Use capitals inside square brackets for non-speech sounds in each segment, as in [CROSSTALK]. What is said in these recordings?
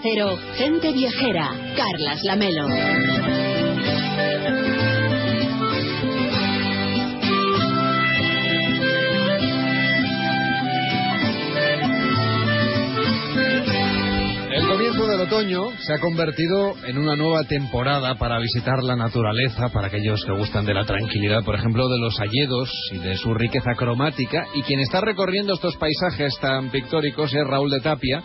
Cero, gente viajera, Carlas Lamelo. El comienzo del otoño se ha convertido en una nueva temporada para visitar la naturaleza, para aquellos que gustan de la tranquilidad, por ejemplo, de los hayedos y de su riqueza cromática. Y quien está recorriendo estos paisajes tan pictóricos es Raúl de Tapia,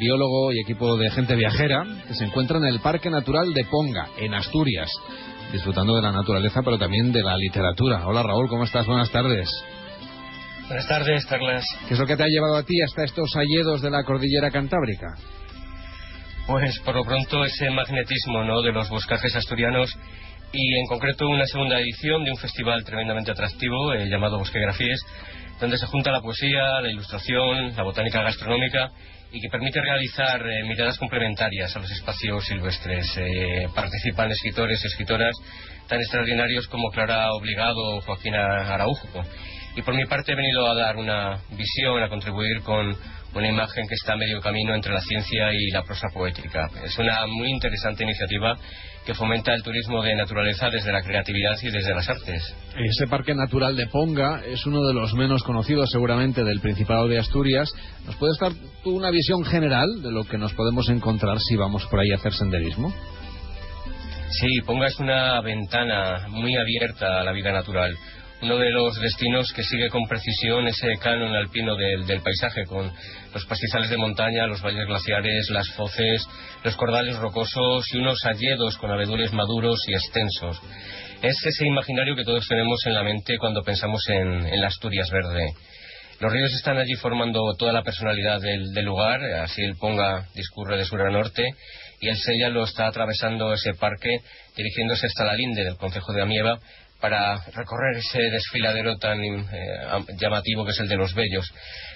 biólogo y equipo de gente viajera, que se encuentra en el Parque Natural de Ponga, en Asturias, disfrutando de la naturaleza, pero también de la literatura. Hola Raúl, ¿cómo estás? Buenas tardes. Buenas tardes, Carlas. ¿Qué es lo que te ha llevado a ti hasta estos hayedos de la cordillera cantábrica? Pues por lo pronto ese magnetismo ¿no? de los boscajes asturianos y en concreto una segunda edición de un festival tremendamente atractivo eh, llamado Bosquegrafías, donde se junta la poesía, la ilustración, la botánica gastronómica y que permite realizar eh, miradas complementarias a los espacios silvestres. Eh, participan escritores y escritoras tan extraordinarios como Clara Obligado o Joaquina Araujo. Y por mi parte he venido a dar una visión, a contribuir con una imagen que está a medio camino entre la ciencia y la prosa poética. Es una muy interesante iniciativa que fomenta el turismo de naturaleza desde la creatividad y desde las artes. Ese parque natural de Ponga es uno de los menos conocidos seguramente del Principado de Asturias. ¿Nos puedes dar tú una visión general de lo que nos podemos encontrar si vamos por ahí a hacer senderismo? Sí, Ponga es una ventana muy abierta a la vida natural uno de los destinos que sigue con precisión ese canon alpino del, paisaje, con los pastizales de montaña, los valles glaciares, las foces, los cordales rocosos y unos hayedos con abedules maduros y extensos. Es ese imaginario que todos tenemos en la mente cuando pensamos en, en la Asturias verde. Los ríos están allí formando toda la personalidad del, del, lugar, así el Ponga discurre de sur a norte y el Sella lo está atravesando ese parque dirigiéndose hasta la linde del concejo de Amieva para recorrer ese desfiladero tan eh, llamativo que es el de los Bellos.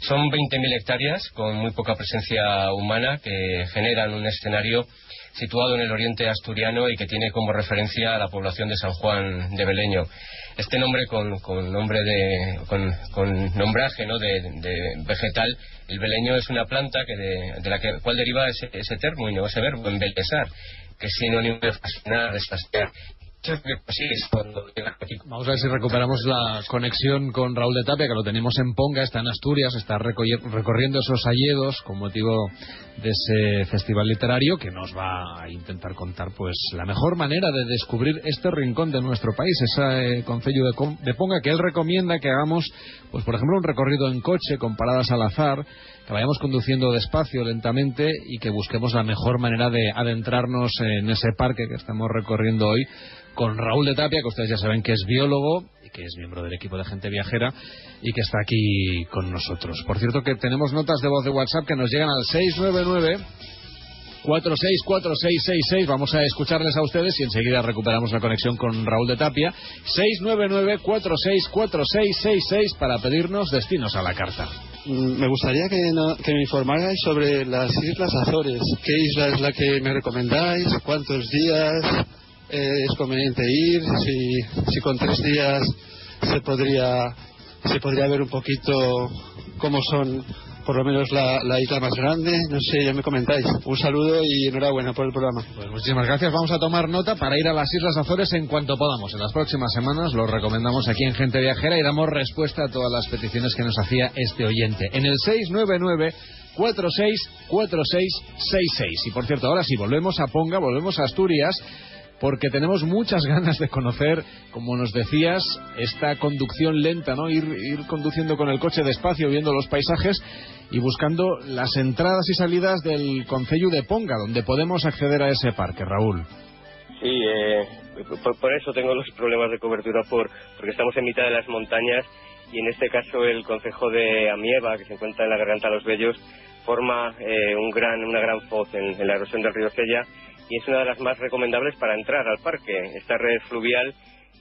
Son 20.000 hectáreas con muy poca presencia humana que generan un escenario situado en el oriente asturiano y que tiene como referencia a la población de San Juan de Beleño. Este nombre con, con nombre de, con, con nombraje ¿no? de, vegetal, el beleño es una planta que de, de la que, cual deriva ese, ese término, ese verbo, embelesar, que es sinónimo de fascinar, de Vamos a ver si recuperamos la conexión con Raúl de Tapia, que lo tenemos en Ponga, está en Asturias, está recorriendo esos alledos con motivo de ese festival literario que nos va a intentar contar pues la mejor manera de descubrir este rincón de nuestro país, ese eh, concello de, de Ponga que él recomienda que hagamos, pues por ejemplo, un recorrido en coche con paradas al azar, que vayamos conduciendo despacio, lentamente y que busquemos la mejor manera de adentrarnos en ese parque que estamos recorriendo hoy con Raúl de Tapia, que ustedes ya saben que es biólogo y que es miembro del equipo de gente viajera y que está aquí con nosotros. Por cierto que tenemos notas de voz de WhatsApp que nos llegan al 699 464666. Vamos a escucharles a ustedes y enseguida recuperamos la conexión con Raúl de Tapia. 699 464666 para pedirnos destinos a la carta. Me gustaría que, no, que, me informarais sobre las Islas Azores. ¿Qué isla es la que me recomendáis? ¿Cuántos días eh, es conveniente ir? Si, con tres días se podría, se podría ver un poquito cómo son por lo menos la, la, isla más grande. No sé, ya me comentáis. Un saludo y enhorabuena por el programa. Pues muchísimas gracias. Vamos a tomar nota para ir a las Islas Azores en cuanto podamos. En las próximas semanas lo recomendamos aquí en Gente Viajera y damos respuesta a todas las peticiones que nos hacía este oyente. En el 699 464666. Y por cierto, ahora sí, volvemos a Ponga, volvemos a Asturias porque tenemos muchas ganas de conocer, como nos decías, esta conducción lenta, ¿no? Ir, conduciendo con el coche despacio, viendo los paisajes y buscando las entradas y salidas del Concello de Ponga, donde podemos acceder a ese parque, Raúl. Sí, eh, por, por, eso tengo los problemas de cobertura, por, porque estamos en mitad de las montañas y en este caso el concejo de Amieva, que se encuentra en la garganta de los Bellos, forma eh, un gran, una gran foz en, en la erosión del río Cella y es una de las más recomendables para entrar al parque. Esta red fluvial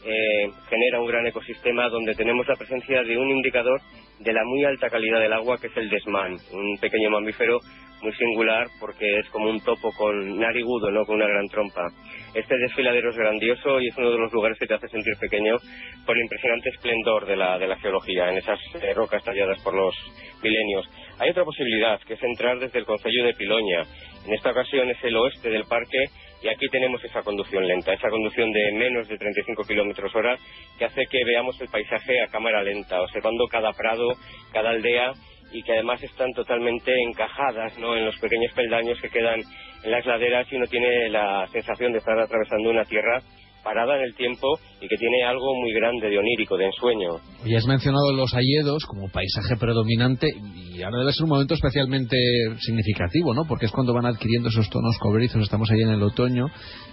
eh, genera un gran ecosistema donde tenemos la presencia de un indicador de la muy alta calidad del agua que es el desmán, un pequeño mamífero muy singular porque es como un topo con narigudo, no con una gran trompa. Este desfiladero es grandioso y es uno de los lugares que te hace sentir pequeño por el impresionante esplendor de la, de la geología en esas eh, rocas talladas por los milenios. Hay otra posibilidad, que es entrar desde el Concello de Piloña. En esta ocasión es el oeste del parque y aquí tenemos esa conducción lenta, esa conducción de menos de 35 kilómetros hora que hace que veamos el paisaje a cámara lenta, observando cada prado, cada aldea y que además están totalmente encajadas ¿no? en los pequeños peldaños que quedan en las laderas y uno tiene la sensación de estar atravesando una tierra parada en el tiempo y que tiene algo muy grande de onírico, de ensueño. Y has mencionado los hayedos como paisaje predominante y ahora debe ser un momento especialmente significativo, ¿no? Porque es cuando van adquiriendo esos tonos cobrizos, estamos ahí en el otoño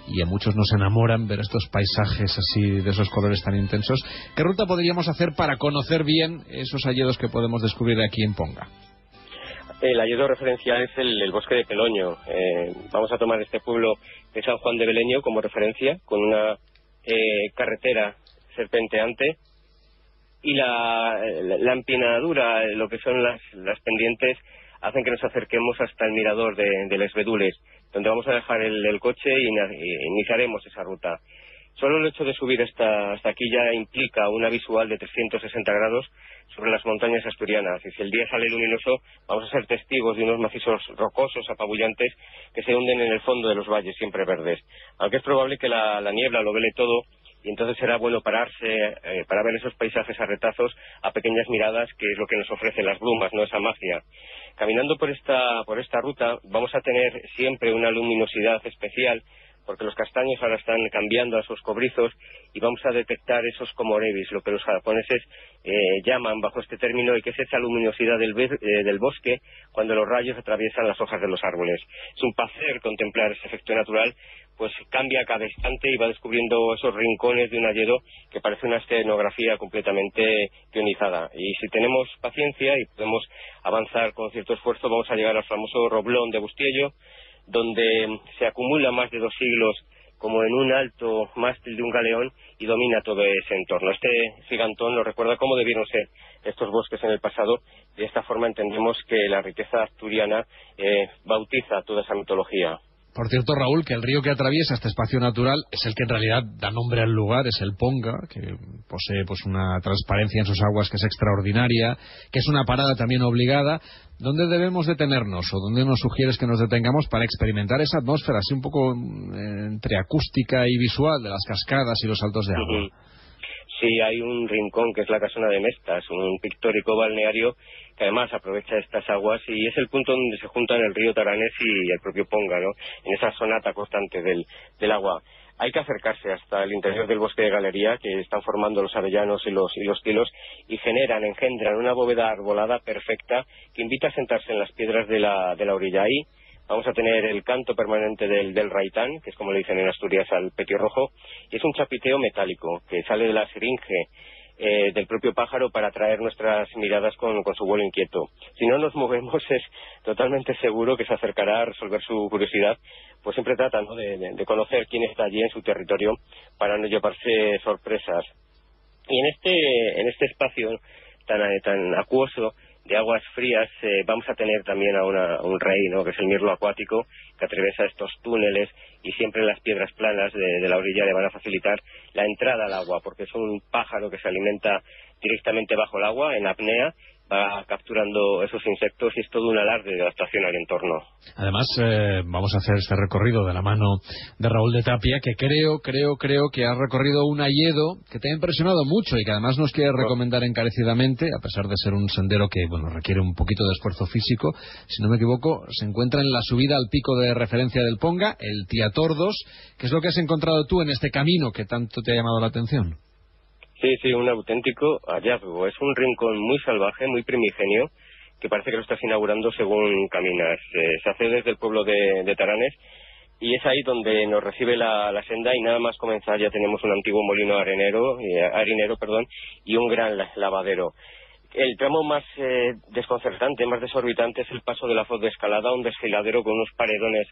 y a muchos nos enamoran ver estos paisajes así de esos colores tan intensos. ¿Qué ruta podríamos hacer para conocer bien esos hayedos que podemos descubrir aquí en Ponga? El hayedo referencial es el, bosque de Peloño. Eh, vamos a tomar este pueblo de San Juan de Beleño como referencia, con una eh, carretera serpenteante y la, la, empinadura, lo que son las, las, pendientes, hacen que nos acerquemos hasta el mirador de, de Les Bedules, donde vamos a dejar el, coche y iniciaremos esa ruta. Solo el hecho de subir hasta, hasta aquí ya implica una visual de 360 grados sobre las montañas asturianas. Y si el día sale luminoso, vamos a ser testigos de unos macizos rocosos, apabullantes, que se hunden en el fondo de los valles siempre verdes. Aunque es probable que la, niebla lo vele todo, y entonces será bueno pararse eh, para ver esos paisajes a retazos a pequeñas miradas, que es lo que nos ofrecen las brumas, no esa magia. Caminando por esta, por esta ruta vamos a tener siempre una luminosidad especial porque los castaños ahora están cambiando a sus cobrizos y vamos a detectar esos comorevis, lo que los japoneses eh, llaman bajo este término y que es esa luminosidad del, eh, del, bosque cuando los rayos atraviesan las hojas de los árboles. Es un placer contemplar ese efecto natural, pues cambia cada instante y va descubriendo esos rincones de un hayedo que parece una escenografía completamente ionizada. Y si tenemos paciencia y podemos avanzar con cierto esfuerzo, vamos a llegar al famoso roblón de Bustiello, donde se acumula más de dos siglos como en un alto mástil de un galeón y domina todo ese entorno. Este gigantón nos recuerda cómo debieron ser estos bosques en el pasado. De esta forma entendemos que la riqueza asturiana eh, bautiza toda esa mitología. Por cierto, Raúl, que el río que atraviesa este espacio natural es el que en realidad da nombre al lugar, es el Ponga, que posee pues una transparencia en sus aguas que es extraordinaria, que es una parada también obligada. ¿Dónde debemos detenernos o dónde nos sugieres que nos detengamos para experimentar esa atmósfera así un poco mm, entre acústica y visual de las cascadas y los saltos de agua? Sí, hay un rincón que es la Casona de Mestas, un pictórico balneario que además aprovecha estas aguas y es el punto donde se juntan el río Taranes y el propio Ponga, ¿no? En esa sonata constante del, del agua. Hay que acercarse hasta el interior del bosque de galería que están formando los avellanos y los, y los tilos y generan, engendran una bóveda arbolada perfecta que invita a sentarse en las piedras de la, de la orilla. Ahí vamos a tener el canto permanente del, del raitán, que es como le dicen en Asturias al petirrojo, y es un chapiteo metálico que sale de la seringe eh, del propio pájaro para atraer nuestras miradas con, su vuelo inquieto. Si no nos movemos [LAUGHS] es totalmente seguro que se acercará a resolver su curiosidad, pues siempre trata de, de, conocer quién está allí en su territorio para no llevarse sorpresas. Y en este, en este espacio tan acuoso de aguas frías eh, vamos a tener también a, un rey, ¿no? que es el mirlo acuático, que atraviesa estos túneles y siempre las piedras planas de, la orilla le van a facilitar la entrada al agua, porque es un pájaro que se alimenta directamente bajo el agua, en apnea, va capturando esos insectos y es todo un alarde de adaptación al entorno. Además, eh, vamos a hacer este recorrido de la mano de Raúl de Tapia, que creo, creo, creo que ha recorrido un hayedo que te ha impresionado mucho y que además nos quiere recomendar encarecidamente, a pesar de ser un sendero que, bueno, requiere un poquito de esfuerzo físico. Si no me equivoco, se encuentra en la subida al pico de referencia del Ponga, el Tiatordos. ¿Qué es lo que has encontrado tú en este camino que tanto te ha llamado la atención? Sí, sí, un auténtico hallazgo. Es un rincón muy salvaje, muy primigenio, que parece que lo estás inaugurando según caminas. Eh, se hace desde el pueblo de, Taranes y es ahí donde nos recibe la, senda y nada más comenzar ya tenemos un antiguo molino arenero, eh, harinero perdón, y un gran lavadero. El tramo más eh, desconcertante, más desorbitante es el paso de la foz de escalada, un desfiladero con unos paredones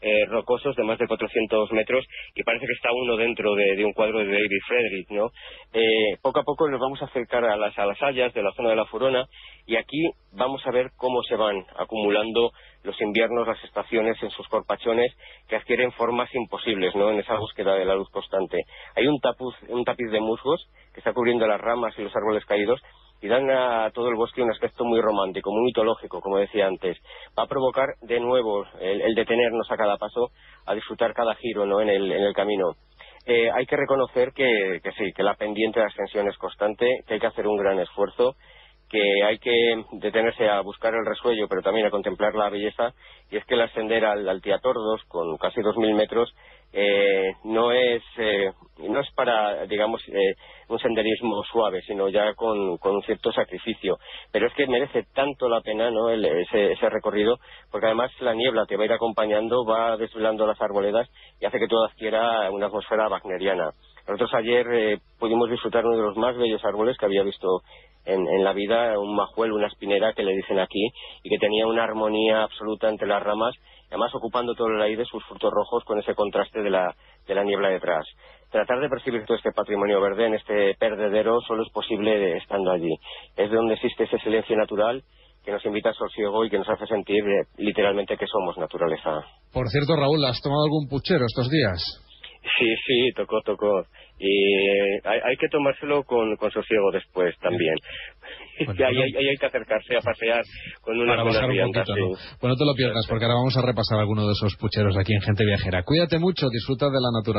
eh, rocosos de más de 400 metros y parece que está uno dentro de, un cuadro de David Frederick, ¿no? Eh, poco a poco nos vamos a acercar a las, a las hayas de la zona de la Furona y aquí vamos a ver cómo se van acumulando los inviernos, las estaciones en sus corpachones que adquieren formas imposibles, ¿no? En esa búsqueda de la luz constante. Hay un, un tapiz de musgos que está cubriendo las ramas y los árboles caídos y dan a todo el bosque un aspecto muy romántico, muy mitológico, como decía antes. Va a provocar de nuevo el, detenernos a cada paso, a disfrutar cada giro ¿no? en, el, en el camino. Eh, hay que reconocer que, que sí, que la pendiente de ascensión es constante, que hay que hacer un gran esfuerzo, que hay que detenerse a buscar el resuello, pero también a contemplar la belleza, y es que el ascender al, al Tiatordos, con casi 2.000 metros, eh, no es eh, no es para digamos eh, un senderismo suave sino ya con, un cierto sacrificio. Pero es que merece tanto la pena no ese, ese, recorrido porque además la niebla te va a ir acompañando va desvelando las arboledas y hace que todo adquiera una atmósfera wagneriana nosotros ayer pudimos disfrutar uno de los más bellos árboles que había visto en, la vida, un majuel, una espinera que le dicen aquí, y que tenía una armonía absoluta entre las ramas además ocupando todo el aire sus frutos rojos con ese contraste de la, de la niebla detrás. Tratar de percibir todo este patrimonio verde en este perdedero solo es posible estando allí. Es de donde existe ese silencio natural que nos invita al sosiego y que nos hace sentir eh, literalmente que somos naturaleza. Por cierto, Raúl, ¿has tomado algún puchero estos días? Sí, sí, tocó, tocó. Y eh, hay, que tomárselo con, con sosiego después también. [LAUGHS] y ahí, hay que acercarse a pasear con una buena un poquito, ¿no? Bueno, no te lo pierdas, porque ahora vamos a repasar alguno de esos pucheros aquí en Gente Viajera. Cuídate mucho, disfruta de la naturaleza.